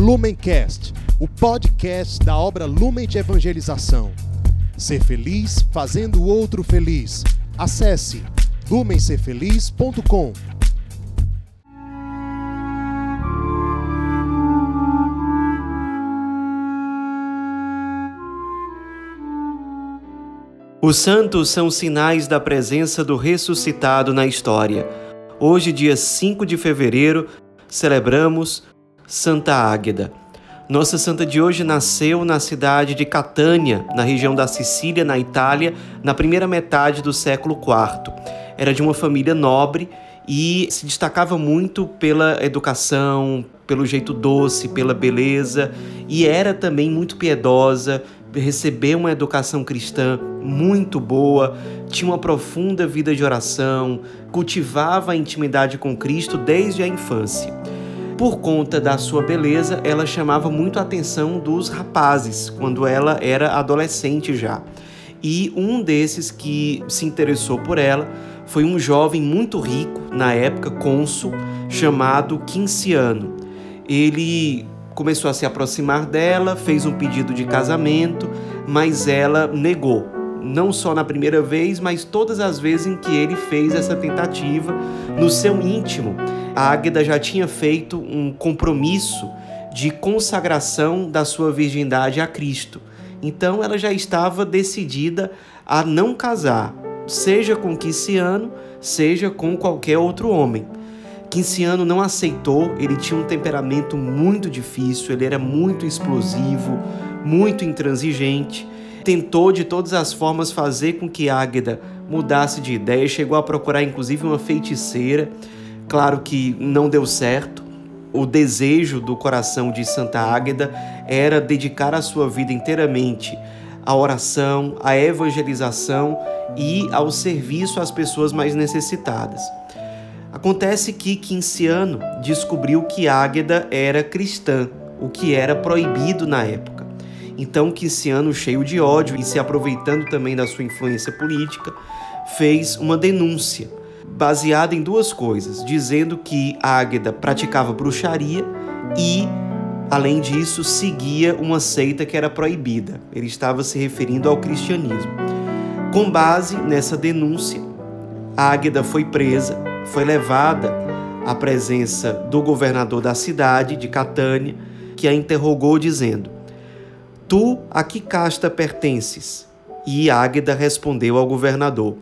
Lumencast, o podcast da obra Lumen de Evangelização. Ser feliz fazendo o outro feliz. Acesse lumencerfeliz.com. Os santos são sinais da presença do ressuscitado na história. Hoje, dia 5 de fevereiro, celebramos Santa Águeda. Nossa santa de hoje nasceu na cidade de Catânia, na região da Sicília, na Itália, na primeira metade do século IV. Era de uma família nobre e se destacava muito pela educação, pelo jeito doce, pela beleza e era também muito piedosa, recebeu uma educação cristã muito boa, tinha uma profunda vida de oração, cultivava a intimidade com Cristo desde a infância. Por conta da sua beleza, ela chamava muito a atenção dos rapazes quando ela era adolescente já. E um desses que se interessou por ela foi um jovem muito rico, na época cônsul, chamado Quinciano. Ele começou a se aproximar dela, fez um pedido de casamento, mas ela negou. Não só na primeira vez, mas todas as vezes em que ele fez essa tentativa, no seu íntimo, a Águeda já tinha feito um compromisso de consagração da sua virgindade a Cristo. Então ela já estava decidida a não casar, seja com Quiciano, seja com qualquer outro homem. Quinciano não aceitou, ele tinha um temperamento muito difícil, ele era muito explosivo, muito intransigente. Tentou de todas as formas fazer com que Águeda mudasse de ideia, chegou a procurar inclusive uma feiticeira. Claro que não deu certo. O desejo do coração de Santa Águeda era dedicar a sua vida inteiramente à oração, à evangelização e ao serviço às pessoas mais necessitadas. Acontece que Quinciano descobriu que Águeda era cristã, o que era proibido na época. Então Quinciano, cheio de ódio e se aproveitando também da sua influência política, fez uma denúncia baseada em duas coisas, dizendo que Águeda praticava bruxaria e, além disso, seguia uma seita que era proibida. Ele estava se referindo ao cristianismo. Com base nessa denúncia, Águeda foi presa foi levada à presença do governador da cidade de Catânia, que a interrogou dizendo: Tu a que casta pertences? E Águeda respondeu ao governador: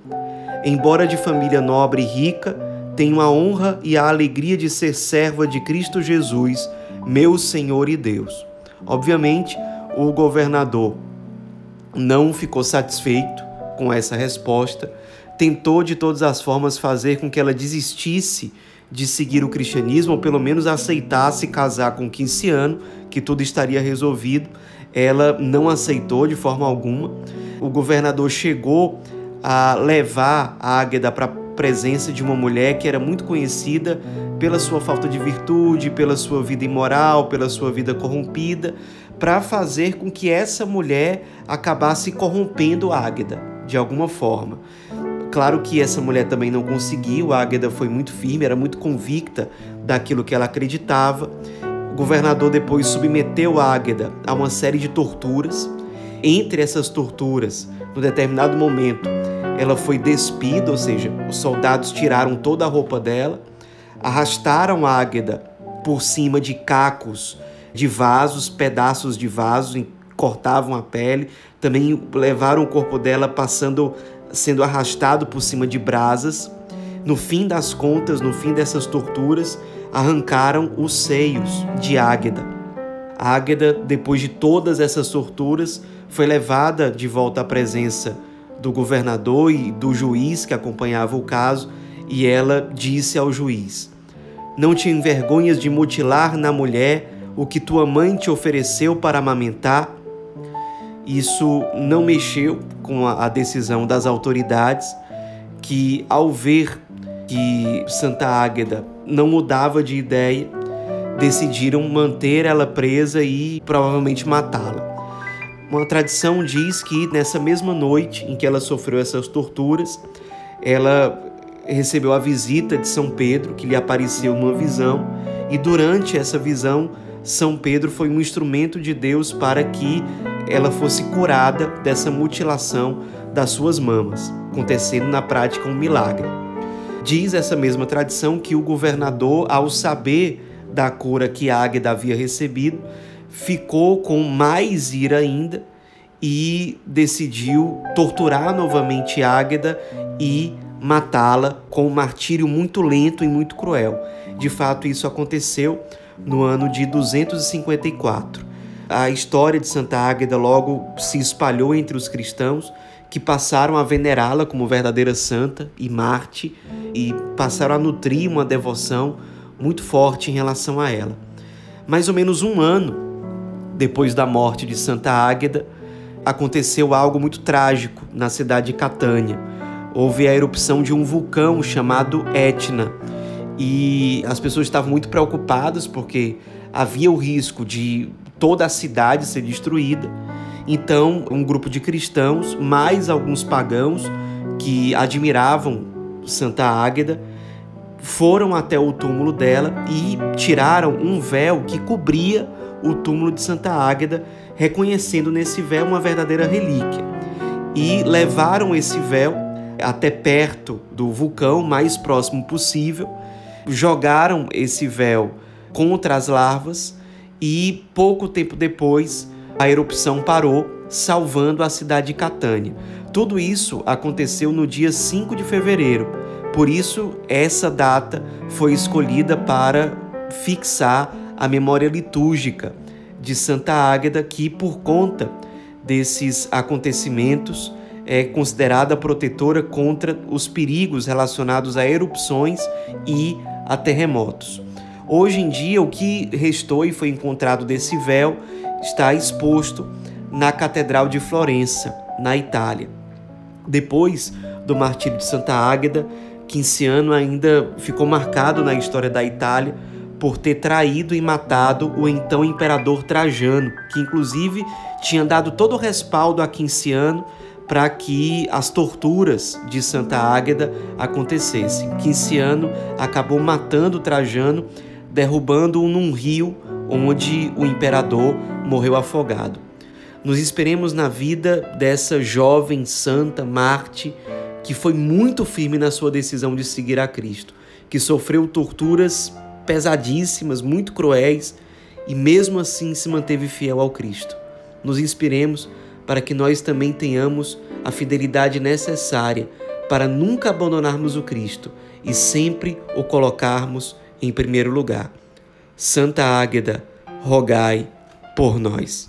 Embora de família nobre e rica, tenho a honra e a alegria de ser serva de Cristo Jesus, meu Senhor e Deus. Obviamente, o governador não ficou satisfeito com essa resposta tentou de todas as formas fazer com que ela desistisse de seguir o cristianismo, ou pelo menos aceitasse casar com Quinciano, que tudo estaria resolvido. Ela não aceitou de forma alguma. O governador chegou a levar a Águeda para a presença de uma mulher que era muito conhecida pela sua falta de virtude, pela sua vida imoral, pela sua vida corrompida, para fazer com que essa mulher acabasse corrompendo Águeda de alguma forma. Claro que essa mulher também não conseguiu, a Águeda foi muito firme, era muito convicta daquilo que ela acreditava. Governador depois submeteu a Águeda a uma série de torturas. Entre essas torturas, no determinado momento, ela foi despida, ou seja, os soldados tiraram toda a roupa dela, arrastaram a Águeda por cima de cacos de vasos, pedaços de vasos, cortavam a pele, também levaram o corpo dela passando sendo arrastado por cima de brasas. No fim das contas, no fim dessas torturas, arrancaram os seios de Águeda. Águeda, depois de todas essas torturas, foi levada de volta à presença do governador e do juiz que acompanhava o caso, e ela disse ao juiz: Não te envergonhas de mutilar na mulher o que tua mãe te ofereceu para amamentar? Isso não mexeu com a decisão das autoridades que, ao ver que Santa Águeda não mudava de ideia, decidiram manter ela presa e provavelmente matá-la. Uma tradição diz que nessa mesma noite em que ela sofreu essas torturas, ela recebeu a visita de São Pedro, que lhe apareceu numa visão, e durante essa visão, São Pedro foi um instrumento de Deus para que ela fosse curada dessa mutilação das suas mamas, acontecendo na prática um milagre. Diz essa mesma tradição que o governador, ao saber da cura que Águeda havia recebido, ficou com mais ira ainda e decidiu torturar novamente Águeda e matá-la com um martírio muito lento e muito cruel. De fato, isso aconteceu no ano de 254. A história de Santa Águeda logo se espalhou entre os cristãos, que passaram a venerá-la como verdadeira santa e Marte e passaram a nutrir uma devoção muito forte em relação a ela. Mais ou menos um ano depois da morte de Santa Águeda, aconteceu algo muito trágico na cidade de Catânia. Houve a erupção de um vulcão chamado Etna e as pessoas estavam muito preocupadas porque havia o risco de toda a cidade ser destruída. Então, um grupo de cristãos, mais alguns pagãos que admiravam Santa Águeda, foram até o túmulo dela e tiraram um véu que cobria o túmulo de Santa Águeda, reconhecendo nesse véu uma verdadeira relíquia. E levaram esse véu até perto do vulcão, mais próximo possível, jogaram esse véu contra as larvas e pouco tempo depois a erupção parou, salvando a cidade de Catânia. Tudo isso aconteceu no dia 5 de fevereiro. Por isso, essa data foi escolhida para fixar a memória litúrgica de Santa Águeda, que por conta desses acontecimentos é considerada protetora contra os perigos relacionados a erupções e a terremotos. Hoje em dia, o que restou e foi encontrado desse véu está exposto na Catedral de Florença, na Itália. Depois do martírio de Santa Águeda, Quinciano ainda ficou marcado na história da Itália por ter traído e matado o então imperador Trajano, que inclusive tinha dado todo o respaldo a Quinciano para que as torturas de Santa Águeda acontecessem. Quinciano acabou matando Trajano, derrubando-o num rio onde o imperador morreu afogado. Nos esperemos na vida dessa jovem santa Marte que foi muito firme na sua decisão de seguir a Cristo, que sofreu torturas pesadíssimas, muito cruéis e mesmo assim se manteve fiel ao Cristo. Nos inspiremos para que nós também tenhamos a fidelidade necessária para nunca abandonarmos o Cristo e sempre o colocarmos em primeiro lugar. Santa Águeda, rogai por nós.